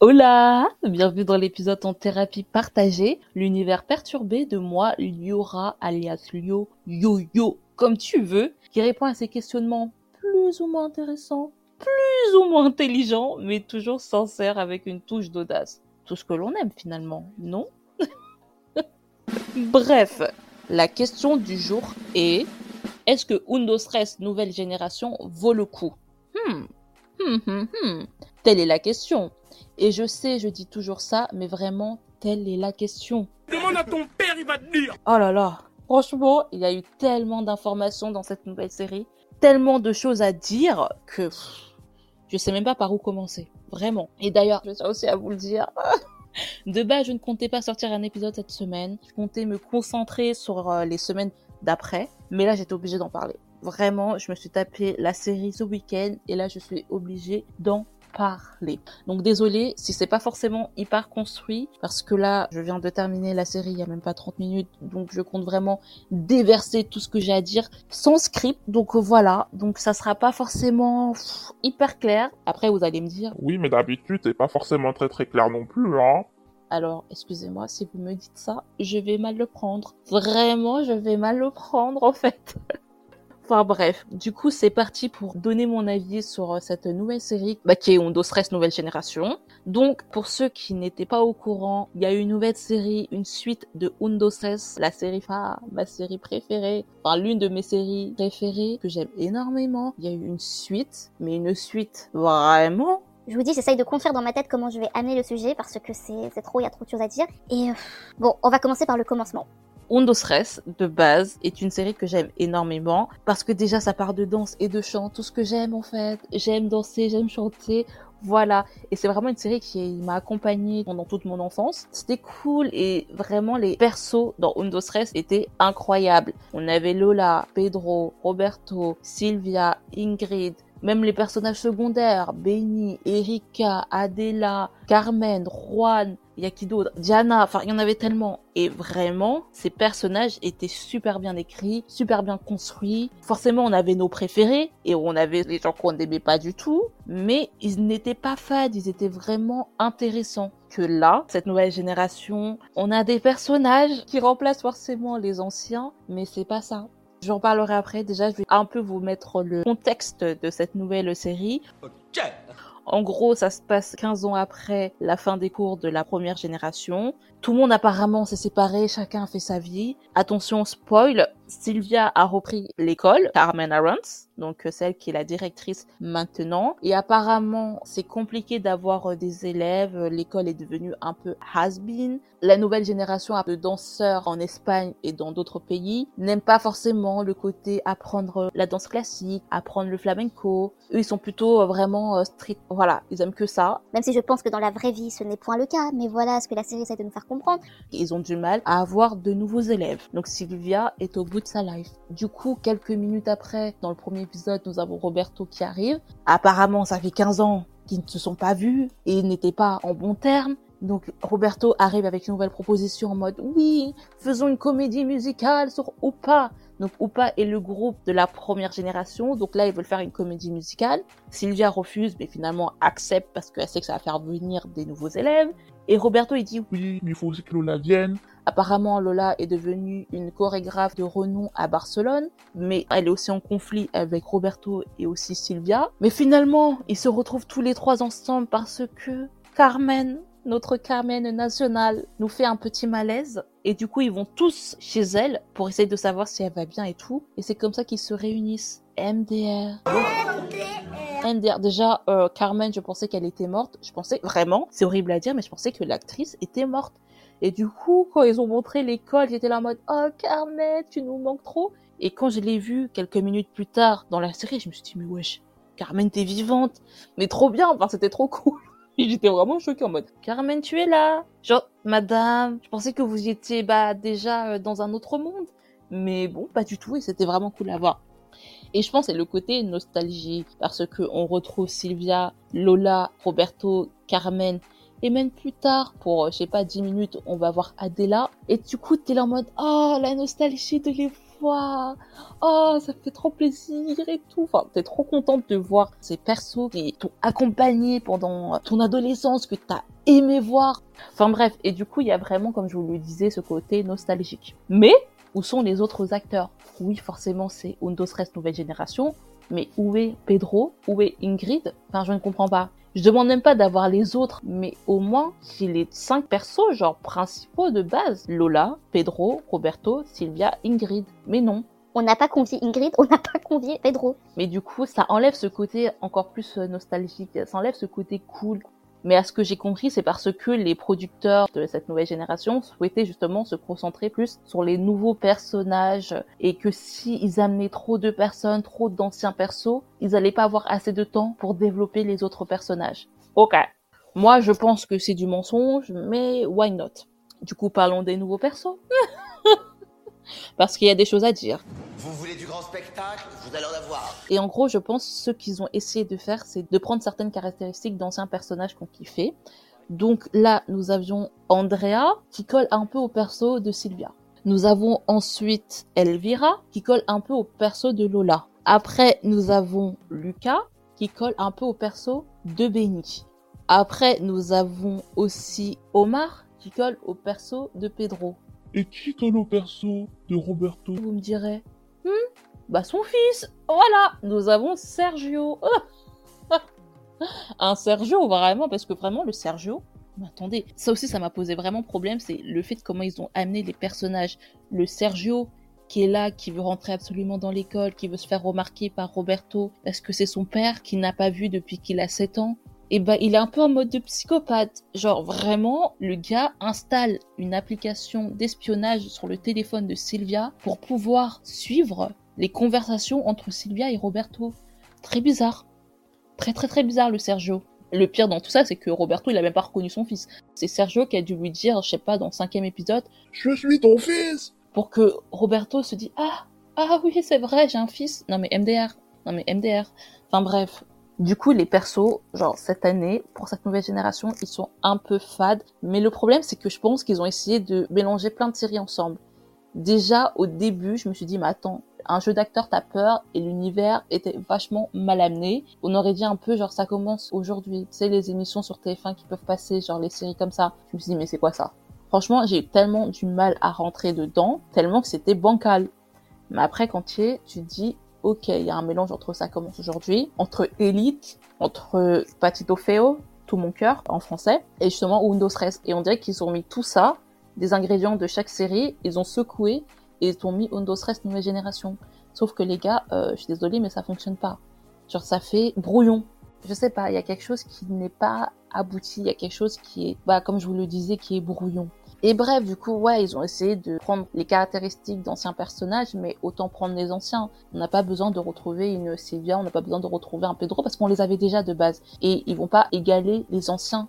Hola Bienvenue dans l'épisode en thérapie partagée, l'univers perturbé de moi, Liora, alias Lio, Yo-Yo, comme tu veux, qui répond à ces questionnements plus ou moins intéressants, plus ou moins intelligents, mais toujours sincères avec une touche d'audace. Tout ce que l'on aime finalement, non? Bref, la question du jour est est-ce que Undo Stress nouvelle génération vaut le coup? Hmm. Hmm, hmm, hmm. Telle est la question. Et je sais, je dis toujours ça, mais vraiment, telle est la question. Demande à ton père, il va te dire. Oh là là. Franchement, il y a eu tellement d'informations dans cette nouvelle série, tellement de choses à dire que je sais même pas par où commencer. Vraiment. Et d'ailleurs, je tiens aussi à vous le dire. De base, je ne comptais pas sortir un épisode cette semaine. Je comptais me concentrer sur euh, les semaines d'après. Mais là, j'étais obligée d'en parler. Vraiment, je me suis tapé la série ce week-end et là, je suis obligée d'en parler. Donc désolé si c'est pas forcément hyper construit parce que là je viens de terminer la série il y a même pas 30 minutes donc je compte vraiment déverser tout ce que j'ai à dire sans script. Donc voilà, donc ça sera pas forcément hyper clair. Après vous allez me dire Oui, mais d'habitude c'est pas forcément très très clair non plus hein. Alors, excusez-moi si vous me dites ça, je vais mal le prendre. Vraiment, je vais mal le prendre en fait. Enfin bref, du coup c'est parti pour donner mon avis sur euh, cette nouvelle série bah, qui est Ondo Stress Nouvelle Génération. Donc pour ceux qui n'étaient pas au courant, il y a eu une nouvelle série, une suite de Undo Stress, la série phare, ma série préférée, enfin l'une de mes séries préférées que j'aime énormément. Il y a eu une suite, mais une suite vraiment je vous dis, j'essaye de construire dans ma tête comment je vais amener le sujet parce que c'est trop, il y a trop de choses à dire. Et euh, bon, on va commencer par le commencement. Undo Stress, de base, est une série que j'aime énormément parce que déjà ça part de danse et de chant, tout ce que j'aime en fait. J'aime danser, j'aime chanter. Voilà, et c'est vraiment une série qui m'a accompagnée pendant toute mon enfance. C'était cool et vraiment les persos dans Undo Stress étaient incroyables. On avait Lola, Pedro, Roberto, Sylvia, Ingrid, même les personnages secondaires, Benny, Erika, Adela, Carmen, Juan, il y a qui d'autre? Diana, enfin il y en avait tellement. Et vraiment, ces personnages étaient super bien écrits, super bien construits. Forcément, on avait nos préférés et on avait les gens qu'on n'aimait pas du tout, mais ils n'étaient pas fades, ils étaient vraiment intéressants. Que là, cette nouvelle génération, on a des personnages qui remplacent forcément les anciens, mais c'est pas ça. J'en parlerai après. Déjà, je vais un peu vous mettre le contexte de cette nouvelle série. En gros, ça se passe 15 ans après la fin des cours de la première génération. Tout le monde apparemment s'est séparé, chacun a fait sa vie. Attention, spoil, Sylvia a repris l'école, Carmen Arons, donc euh, celle qui est la directrice maintenant. Et apparemment, c'est compliqué d'avoir euh, des élèves. L'école est devenue un peu has-been. La nouvelle génération de danseurs en Espagne et dans d'autres pays n'aime pas forcément le côté apprendre la danse classique, apprendre le flamenco. Eux, ils sont plutôt euh, vraiment street. Voilà, ils aiment que ça. Même si je pense que dans la vraie vie, ce n'est point le cas. Mais voilà ce que la série essaie de nous faire comprendre. Ils ont du mal à avoir de nouveaux élèves. Donc Sylvia est au bout de sa life. Du coup, quelques minutes après, dans le premier épisode, nous avons Roberto qui arrive. Apparemment, ça fait 15 ans qu'ils ne se sont pas vus et n'étaient pas en bon terme. Donc Roberto arrive avec une nouvelle proposition en mode oui, faisons une comédie musicale sur Oupa. Donc Oupa est le groupe de la première génération. Donc là, ils veulent faire une comédie musicale. Sylvia refuse, mais finalement accepte parce qu'elle sait que ça va faire venir des nouveaux élèves. Et Roberto, il dit oui, mais il faut aussi que Lola vienne. Apparemment, Lola est devenue une chorégraphe de renom à Barcelone, mais elle est aussi en conflit avec Roberto et aussi Sylvia. Mais finalement, ils se retrouvent tous les trois ensemble parce que Carmen, notre Carmen nationale, nous fait un petit malaise. Et du coup, ils vont tous chez elle pour essayer de savoir si elle va bien et tout. Et c'est comme ça qu'ils se réunissent. MDR. MDR. Déjà, euh, Carmen, je pensais qu'elle était morte. Je pensais vraiment, c'est horrible à dire, mais je pensais que l'actrice était morte. Et du coup, quand ils ont montré l'école, j'étais là en mode Oh Carmen, tu nous manques trop. Et quand je l'ai vue quelques minutes plus tard dans la série, je me suis dit Mais wesh, Carmen, t'es vivante. Mais trop bien, enfin, c'était trop cool. Et j'étais vraiment choquée en mode Carmen, tu es là. Genre, madame, je pensais que vous étiez bah, déjà euh, dans un autre monde. Mais bon, pas du tout. Et c'était vraiment cool à voir. Et je pense que c'est le côté nostalgie parce que on retrouve Sylvia, Lola, Roberto, Carmen et même plus tard, pour, je sais pas, 10 minutes, on va voir Adela. Et du coup, t'es là en mode, oh, la nostalgie de les revoir. Oh, ça fait trop plaisir et tout. Enfin, t'es trop contente de voir ces persos qui t'ont accompagné pendant ton adolescence, que t'as aimé voir. Enfin bref, et du coup, il y a vraiment, comme je vous le disais, ce côté nostalgique. Mais, où sont les autres acteurs? Oui, forcément, c'est Undo Stress Nouvelle Génération, mais où est Pedro? Où est Ingrid? Enfin, je ne comprends pas. Je demande même pas d'avoir les autres, mais au moins qu'il les cinq persos, genre principaux de base. Lola, Pedro, Roberto, Sylvia, Ingrid. Mais non. On n'a pas convié Ingrid, on n'a pas convié Pedro. Mais du coup, ça enlève ce côté encore plus euh, nostalgique, ça enlève ce côté cool. Mais à ce que j'ai compris, c'est parce que les producteurs de cette nouvelle génération souhaitaient justement se concentrer plus sur les nouveaux personnages et que si ils amenaient trop de personnes, trop d'anciens persos, ils allaient pas avoir assez de temps pour développer les autres personnages. Ok. Moi, je pense que c'est du mensonge, mais why not? Du coup, parlons des nouveaux persos. parce qu'il y a des choses à dire. Vous voulez du grand spectacle Vous allez en avoir. Et en gros, je pense ce qu'ils ont essayé de faire, c'est de prendre certaines caractéristiques d'anciens personnages qu'on kiffait. Donc là, nous avions Andrea qui colle un peu au perso de Sylvia. Nous avons ensuite Elvira qui colle un peu au perso de Lola. Après, nous avons Lucas qui colle un peu au perso de Benny. Après, nous avons aussi Omar qui colle au perso de Pedro. Et qui colle au perso de Roberto Vous me direz, hmm, bah son fils. Voilà, nous avons Sergio. Un Sergio vraiment, parce que vraiment le Sergio. Mais attendez, ça aussi ça m'a posé vraiment problème, c'est le fait de comment ils ont amené les personnages. Le Sergio qui est là, qui veut rentrer absolument dans l'école, qui veut se faire remarquer par Roberto, parce que c'est son père qui n'a pas vu depuis qu'il a 7 ans et ben il est un peu en mode de psychopathe. Genre vraiment, le gars installe une application d'espionnage sur le téléphone de Sylvia pour pouvoir suivre les conversations entre Sylvia et Roberto. Très bizarre. Très très très bizarre le Sergio. Le pire dans tout ça, c'est que Roberto, il a même pas reconnu son fils. C'est Sergio qui a dû lui dire, je sais pas, dans le cinquième épisode, Je suis ton fils pour que Roberto se dise, ah, ah oui, c'est vrai, j'ai un fils. Non mais MDR. Non mais MDR. Enfin bref, du coup, les persos, genre cette année, pour cette nouvelle génération, ils sont un peu fades. Mais le problème, c'est que je pense qu'ils ont essayé de mélanger plein de séries ensemble. Déjà, au début, je me suis dit, mais attends, un jeu d'acteur, t'as peur, et l'univers était vachement mal amené. On aurait dit un peu, genre, ça commence aujourd'hui. Tu sais, les émissions sur TF1 qui peuvent passer, genre les séries comme ça. Je me suis dit, mais c'est quoi ça? Franchement, j'ai eu tellement du mal à rentrer dedans, tellement que c'était bancal. Mais après, quand tu es, tu te dis, ok, il y a un mélange entre ça commence aujourd'hui, entre Elite, entre Patito Feo, tout mon cœur en français, et justement Windows Stress. Et on dirait qu'ils ont mis tout ça, des ingrédients de chaque série, ils ont secoué et ils ont mis Windows Stress nouvelle génération. Sauf que les gars, euh, je suis désolée, mais ça fonctionne pas. Genre ça fait brouillon. Je sais pas, il y a quelque chose qui n'est pas abouti, il y a quelque chose qui est, bah comme je vous le disais, qui est brouillon. Et bref, du coup, ouais, ils ont essayé de prendre les caractéristiques d'anciens personnages, mais autant prendre les anciens. On n'a pas besoin de retrouver une Sylvia, on n'a pas besoin de retrouver un Pedro parce qu'on les avait déjà de base. Et ils vont pas égaler les anciens.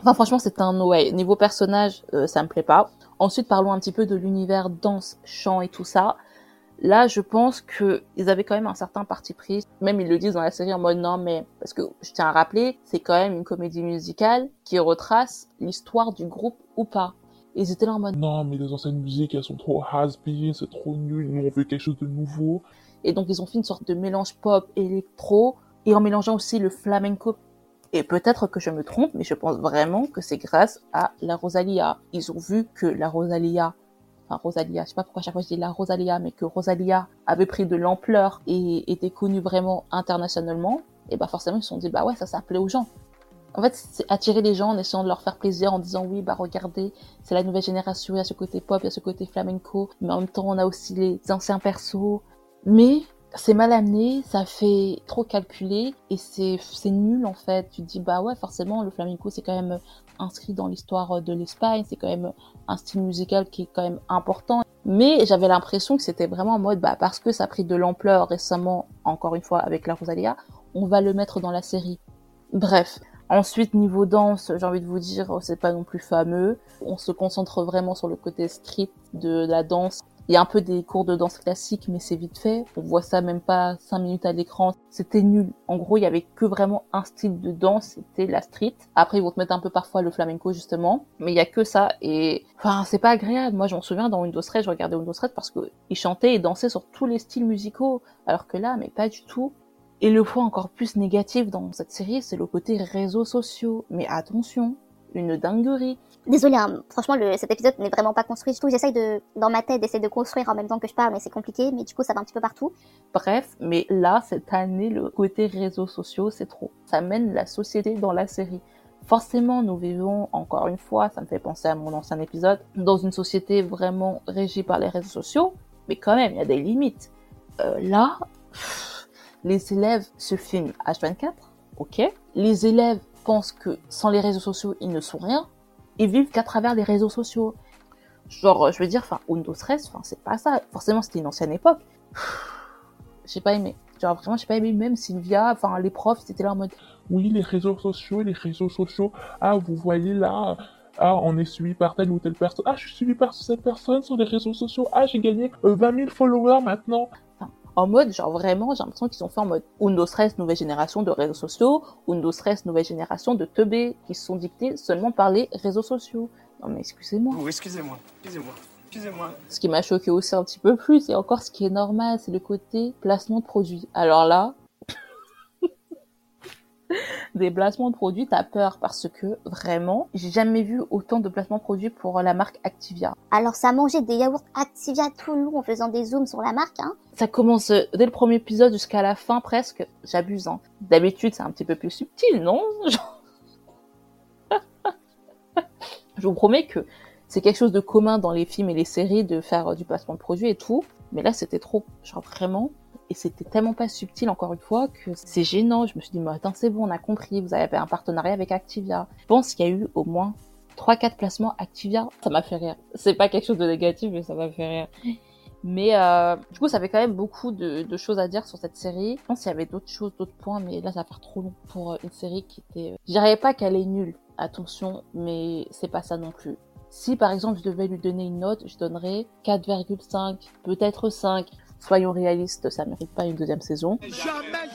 Enfin, franchement, c'est un ouais. Niveau personnage, euh, ça me plaît pas. Ensuite, parlons un petit peu de l'univers danse, chant et tout ça. Là, je pense que ils avaient quand même un certain parti pris. Même ils le disent dans la série en mode non, mais parce que je tiens à rappeler, c'est quand même une comédie musicale qui retrace l'histoire du groupe ou pas. Ils étaient là en mode Non, mais les anciennes musiques, elles sont trop has-been, c'est trop nul, nous on veut quelque chose de nouveau. Et donc ils ont fait une sorte de mélange pop, électro, et en mélangeant aussi le flamenco. Et peut-être que je me trompe, mais je pense vraiment que c'est grâce à la Rosalia. Ils ont vu que la Rosalia, enfin Rosalia, je sais pas pourquoi chaque fois je dis la Rosalia, mais que Rosalia avait pris de l'ampleur et était connue vraiment internationalement. Et bah forcément ils se sont dit bah ouais ça s'appelait aux gens. En fait, c'est attirer les gens en essayant de leur faire plaisir, en disant oui, bah regardez, c'est la nouvelle génération, il y a ce côté pop, il y a ce côté flamenco, mais en même temps, on a aussi les anciens persos. Mais c'est mal amené, ça fait trop calculé et c'est nul en fait. Tu te dis bah ouais, forcément, le flamenco c'est quand même inscrit dans l'histoire de l'Espagne, c'est quand même un style musical qui est quand même important. Mais j'avais l'impression que c'était vraiment en mode bah parce que ça a pris de l'ampleur récemment, encore une fois avec la Rosalia, on va le mettre dans la série. Bref, Ensuite, niveau danse, j'ai envie de vous dire, c'est pas non plus fameux. On se concentre vraiment sur le côté street de la danse. Il y a un peu des cours de danse classique, mais c'est vite fait. On voit ça même pas cinq minutes à l'écran. C'était nul. En gros, il y avait que vraiment un style de danse, c'était la street. Après, ils vont te mettre un peu parfois le flamenco, justement. Mais il y a que ça. Et, enfin, c'est pas agréable. Moi, je m'en souviens dans Windows 13, je regardais Windows 13 parce qu'ils chantaient et dansaient sur tous les styles musicaux. Alors que là, mais pas du tout. Et le point encore plus négatif dans cette série, c'est le côté réseaux sociaux. Mais attention, une dinguerie. Désolée, hein, franchement, le, cet épisode n'est vraiment pas construit. Du coup, j'essaye de, dans ma tête, d'essayer de construire en même temps que je parle, mais c'est compliqué. Mais du coup, ça va un petit peu partout. Bref, mais là, cette année, le côté réseaux sociaux, c'est trop. Ça mène la société dans la série. Forcément, nous vivons, encore une fois, ça me fait penser à mon ancien épisode, dans une société vraiment régie par les réseaux sociaux, mais quand même, il y a des limites. Euh, là, les élèves se filment H24, ok. Les élèves pensent que sans les réseaux sociaux, ils ne sont rien. Ils vivent qu'à travers les réseaux sociaux. Genre, je veux dire, enfin, Windows 13, enfin, c'est pas ça. Forcément, c'était une ancienne époque. J'ai pas aimé. Genre, vraiment, j'ai pas aimé. Même Sylvia, enfin, les profs, c'était là en mode. Oui, les réseaux sociaux, les réseaux sociaux. Ah, vous voyez là, ah, on est suivi par telle ou telle personne. Ah, je suis suivi par cette personne sur les réseaux sociaux. Ah, j'ai gagné euh, 20 000 followers maintenant. En mode, genre vraiment, j'ai l'impression qu'ils sont fait en mode Windows 13 nouvelle génération de réseaux sociaux, Windows 13 nouvelle génération de teubés qui sont dictés seulement par les réseaux sociaux. Non mais excusez-moi. Oh, excusez-moi, excusez-moi, excusez-moi. Ce qui m'a choqué aussi un petit peu plus, et encore ce qui est normal, c'est le côté placement de produits. Alors là, des placements de produits, t'as peur parce que vraiment, j'ai jamais vu autant de placements de produits pour la marque Activia. Alors, ça mangeait des yaourts Activia tout le long en faisant des zooms sur la marque, hein. Ça commence euh, dès le premier épisode jusqu'à la fin presque. J'abuse, hein. D'habitude, c'est un petit peu plus subtil, non? Je vous promets que c'est quelque chose de commun dans les films et les séries de faire euh, du placement de produits et tout. Mais là, c'était trop. Genre vraiment. Et c'était tellement pas subtil, encore une fois, que c'est gênant. Je me suis dit, mais attends, c'est bon, on a compris. Vous avez un partenariat avec Activia. Je pense qu'il y a eu au moins 3-4 placements Activia. Ça m'a fait rire. C'est pas quelque chose de négatif, mais ça m'a fait rire. Mais euh, du coup, ça fait quand même beaucoup de, choses à dire sur cette série. Je pense qu'il y avait d'autres choses, d'autres points, mais là, ça va faire trop long pour euh, une série qui était... Je dirais pas qu'elle est nulle, attention, mais c'est pas ça non plus. Si par exemple je devais lui donner une note, je donnerais 4,5, peut-être 5. Soyons réalistes, ça mérite pas une deuxième saison. Jamais,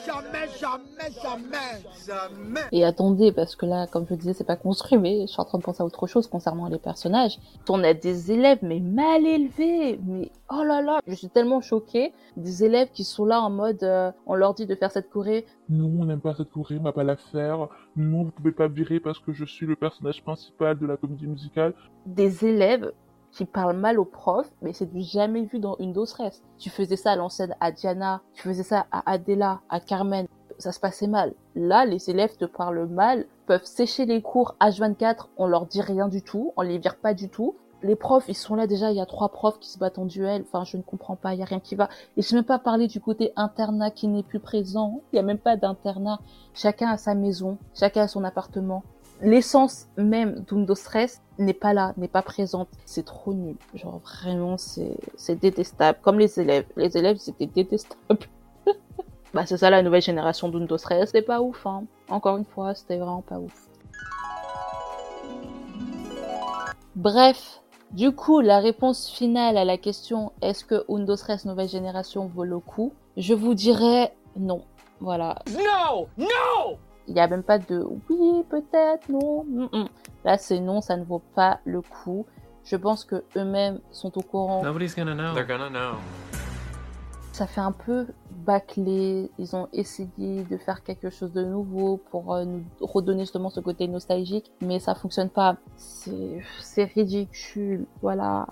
jamais, jamais, jamais, jamais. Et attendez, parce que là, comme je disais, c'est pas construit, mais je suis en train de penser à autre chose concernant les personnages. On a des élèves, mais mal élevés, mais oh là là, je suis tellement choquée. Des élèves qui sont là en mode, euh, on leur dit de faire cette choré, Non, on n'aime pas cette courée, on va pas la faire. Non, vous pouvez pas virer parce que je suis le personnage principal de la comédie musicale. des élèves qui parlent mal aux profs, mais c'est du jamais vu dans une Rest. Tu faisais ça à l'ancienne à Diana, tu faisais ça à Adela, à Carmen, ça se passait mal. Là, les élèves te parlent mal, peuvent sécher les cours H24, on leur dit rien du tout, on les vire pas du tout. Les profs, ils sont là déjà, il y a trois profs qui se battent en duel, enfin je ne comprends pas, il y a rien qui va. Et je ne même pas parler du côté internat qui n'est plus présent, il y a même pas d'internat. Chacun a sa maison, chacun a son appartement. L'essence même d'Undo Stress n'est pas là, n'est pas présente. C'est trop nul. Genre vraiment, c'est détestable. Comme les élèves. Les élèves, c'était détestable. bah c'est ça la nouvelle génération d'Undo Stress. C'est pas ouf, hein. Encore une fois, c'était vraiment pas ouf. Bref, du coup, la réponse finale à la question est-ce que Undo Stress nouvelle génération vaut le coup? Je vous dirais non. Voilà. No, no. Il n'y a même pas de oui, peut-être, non. mm, mm. Là, c'est non, ça ne vaut pas le coup. Je pense que eux-mêmes sont au courant. Nobody's gonna know. They're gonna know. Ça fait un peu bâclé. Ils ont essayé de faire quelque chose de nouveau pour euh, nous redonner justement ce côté nostalgique, mais ça fonctionne pas. C'est c'est ridicule. Voilà.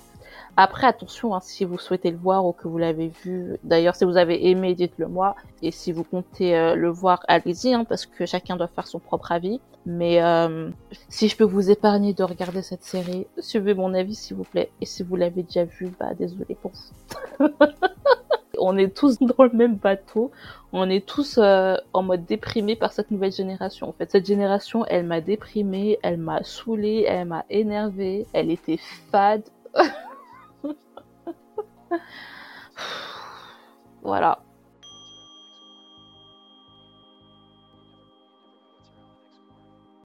Après, attention, hein, si vous souhaitez le voir ou que vous l'avez vu. D'ailleurs, si vous avez aimé, dites-le moi. Et si vous comptez euh, le voir, allez-y, hein, parce que chacun doit faire son propre avis. Mais euh, si je peux vous épargner de regarder cette série, suivez mon avis, s'il vous plaît. Et si vous l'avez déjà vu, bah désolé pour vous. On est tous dans le même bateau. On est tous euh, en mode déprimé par cette nouvelle génération. En fait, cette génération, elle m'a déprimé, elle m'a saoulé, elle m'a énervé, elle était fade. voilà.